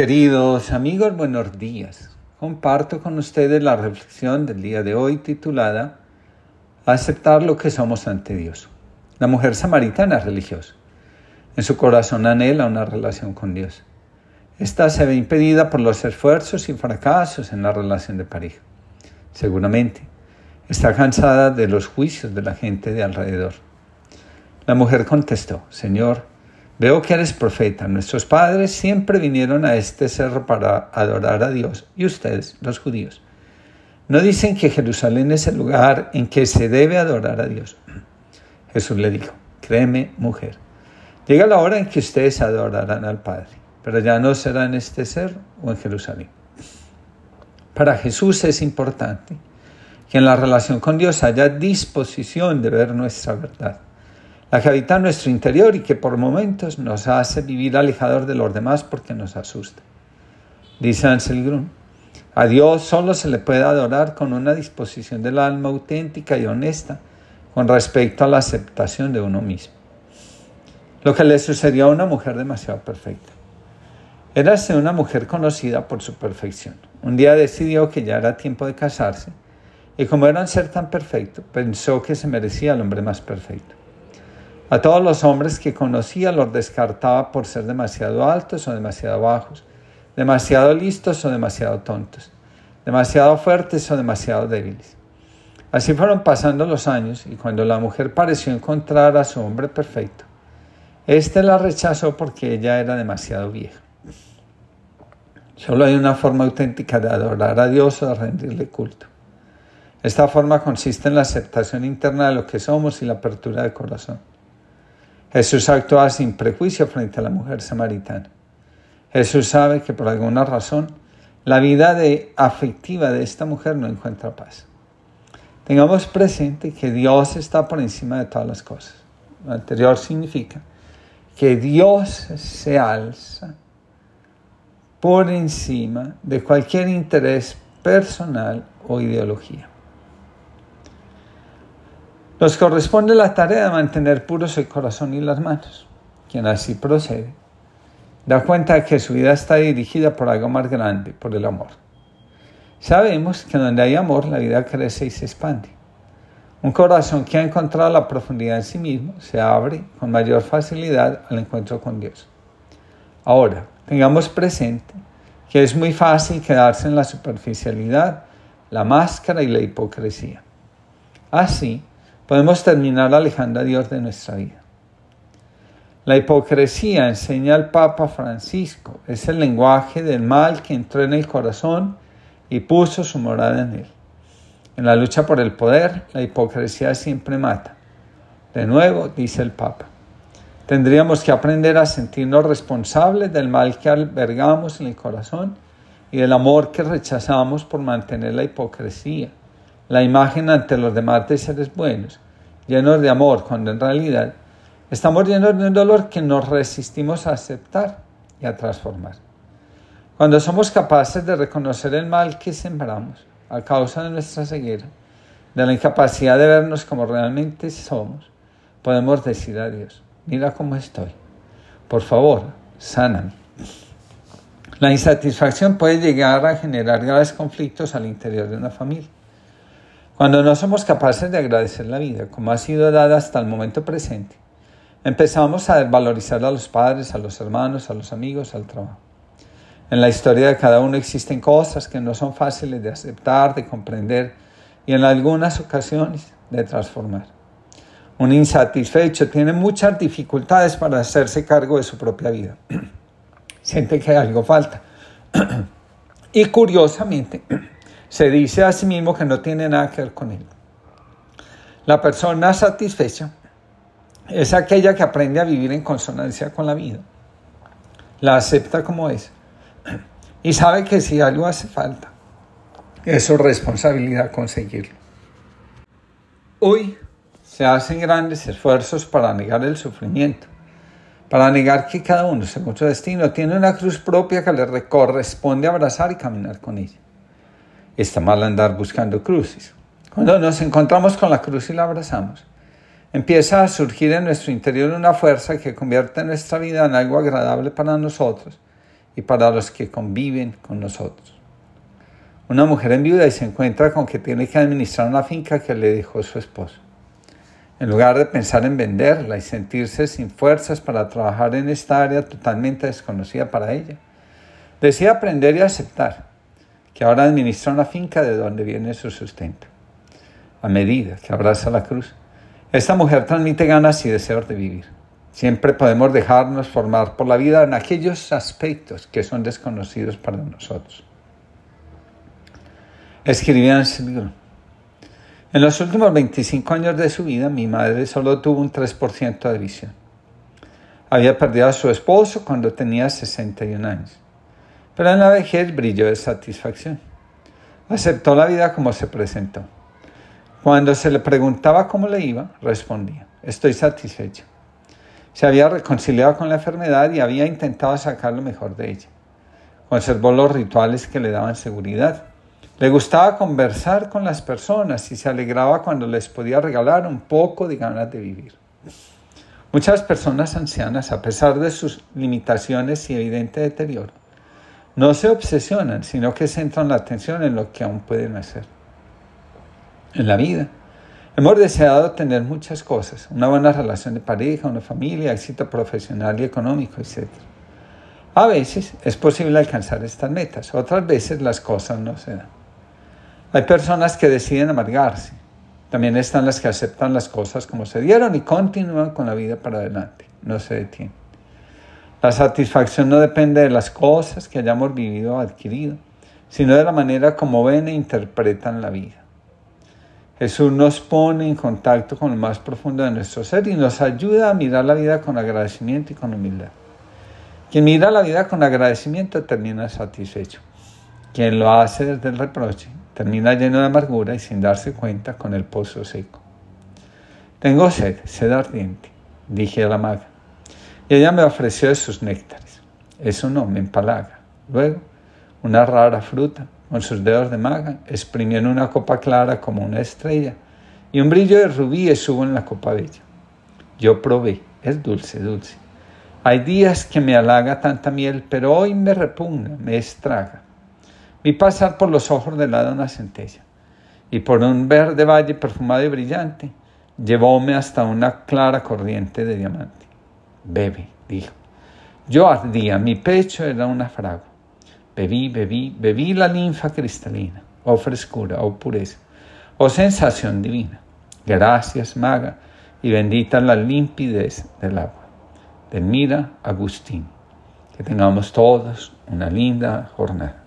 Queridos amigos, buenos días. Comparto con ustedes la reflexión del día de hoy titulada Aceptar lo que somos ante Dios. La mujer samaritana religiosa. En su corazón anhela una relación con Dios. Esta se ve impedida por los esfuerzos y fracasos en la relación de pareja. Seguramente está cansada de los juicios de la gente de alrededor. La mujer contestó, Señor, Veo que eres profeta. Nuestros padres siempre vinieron a este cerro para adorar a Dios y ustedes, los judíos. No dicen que Jerusalén es el lugar en que se debe adorar a Dios. Jesús le dijo, créeme, mujer, llega la hora en que ustedes adorarán al Padre, pero ya no será en este cerro o en Jerusalén. Para Jesús es importante que en la relación con Dios haya disposición de ver nuestra verdad la que habita en nuestro interior y que por momentos nos hace vivir alejados de los demás porque nos asusta. Dice Ansel Grun, a Dios solo se le puede adorar con una disposición del alma auténtica y honesta con respecto a la aceptación de uno mismo. Lo que le sucedió a una mujer demasiado perfecta. Era una mujer conocida por su perfección. Un día decidió que ya era tiempo de casarse y como era un ser tan perfecto, pensó que se merecía el hombre más perfecto. A todos los hombres que conocía los descartaba por ser demasiado altos o demasiado bajos, demasiado listos o demasiado tontos, demasiado fuertes o demasiado débiles. Así fueron pasando los años y cuando la mujer pareció encontrar a su hombre perfecto, éste la rechazó porque ella era demasiado vieja. Solo hay una forma auténtica de adorar a Dios o de rendirle culto. Esta forma consiste en la aceptación interna de lo que somos y la apertura de corazón. Jesús actúa sin prejuicio frente a la mujer samaritana. Jesús sabe que por alguna razón la vida afectiva de esta mujer no encuentra paz. Tengamos presente que Dios está por encima de todas las cosas. Lo anterior significa que Dios se alza por encima de cualquier interés personal o ideología. Nos corresponde la tarea de mantener puros el corazón y las manos. Quien así procede, da cuenta de que su vida está dirigida por algo más grande, por el amor. Sabemos que donde hay amor, la vida crece y se expande. Un corazón que ha encontrado la profundidad en sí mismo se abre con mayor facilidad al encuentro con Dios. Ahora, tengamos presente que es muy fácil quedarse en la superficialidad, la máscara y la hipocresía. Así, podemos terminar alejando a Dios de nuestra vida. La hipocresía, enseña el Papa Francisco, es el lenguaje del mal que entró en el corazón y puso su morada en él. En la lucha por el poder, la hipocresía siempre mata. De nuevo, dice el Papa, tendríamos que aprender a sentirnos responsables del mal que albergamos en el corazón y del amor que rechazamos por mantener la hipocresía la imagen ante los demás de seres buenos, llenos de amor, cuando en realidad estamos llenos de un dolor que nos resistimos a aceptar y a transformar. Cuando somos capaces de reconocer el mal que sembramos a causa de nuestra ceguera, de la incapacidad de vernos como realmente somos, podemos decir a Dios, mira cómo estoy, por favor, sáname. La insatisfacción puede llegar a generar graves conflictos al interior de una familia. Cuando no somos capaces de agradecer la vida como ha sido dada hasta el momento presente, empezamos a desvalorizar a los padres, a los hermanos, a los amigos, al trabajo. En la historia de cada uno existen cosas que no son fáciles de aceptar, de comprender y en algunas ocasiones de transformar. Un insatisfecho tiene muchas dificultades para hacerse cargo de su propia vida. Siente que algo falta. y curiosamente, se dice a sí mismo que no tiene nada que ver con él. La persona satisfecha es aquella que aprende a vivir en consonancia con la vida. La acepta como es. Y sabe que si algo hace falta, es su responsabilidad conseguirlo. Hoy se hacen grandes esfuerzos para negar el sufrimiento, para negar que cada uno, según su destino, tiene una cruz propia que le corresponde abrazar y caminar con ella está mal andar buscando cruces. Cuando nos encontramos con la cruz y la abrazamos, empieza a surgir en nuestro interior una fuerza que convierte nuestra vida en algo agradable para nosotros y para los que conviven con nosotros. Una mujer en viuda y se encuentra con que tiene que administrar una finca que le dejó su esposo. En lugar de pensar en venderla y sentirse sin fuerzas para trabajar en esta área totalmente desconocida para ella, decide aprender y aceptar que ahora administra una finca de donde viene su sustento. A medida que abraza la cruz, esta mujer transmite ganas y deseos de vivir. Siempre podemos dejarnos formar por la vida en aquellos aspectos que son desconocidos para nosotros. Escribía en libro. En los últimos 25 años de su vida, mi madre solo tuvo un 3% de visión. Había perdido a su esposo cuando tenía 61 años, pero en la vejez brilló de satisfacción. Aceptó la vida como se presentó. Cuando se le preguntaba cómo le iba, respondía, estoy satisfecho. Se había reconciliado con la enfermedad y había intentado sacar lo mejor de ella. Conservó los rituales que le daban seguridad le gustaba conversar con las personas y se alegraba cuando les podía regalar un poco de ganas de vivir. Muchas personas ancianas, a pesar de sus limitaciones y evidente deterioro, no se obsesionan, sino que centran la atención en lo que aún pueden hacer. En la vida, hemos deseado tener muchas cosas, una buena relación de pareja, una familia, éxito profesional y económico, etc. A veces es posible alcanzar estas metas, otras veces las cosas no se dan. Hay personas que deciden amargarse. También están las que aceptan las cosas como se dieron y continúan con la vida para adelante. No se detienen. La satisfacción no depende de las cosas que hayamos vivido o adquirido, sino de la manera como ven e interpretan la vida. Jesús nos pone en contacto con lo más profundo de nuestro ser y nos ayuda a mirar la vida con agradecimiento y con humildad. Quien mira la vida con agradecimiento termina satisfecho. Quien lo hace desde el reproche termina lleno de amargura y sin darse cuenta con el pozo seco. Tengo sed, sed ardiente, dije a la maga, ella me ofreció de sus néctares. Eso no me empalaga. Luego, una rara fruta, con sus dedos de maga, exprimió en una copa clara como una estrella, y un brillo de rubíes hubo en la copa bella. Yo probé, es dulce, dulce. Hay días que me halaga tanta miel, pero hoy me repugna, me estraga. Vi pasar por los ojos del lado una centella, y por un verde valle perfumado y brillante, llevóme hasta una clara corriente de diamante. Bebe, dijo. Yo ardía, mi pecho era una fragua. Bebí, bebí, bebí la linfa cristalina, oh frescura, oh pureza, oh sensación divina. Gracias, maga, y bendita la limpidez del agua. Mira Agustín. Que tengamos todos una linda jornada.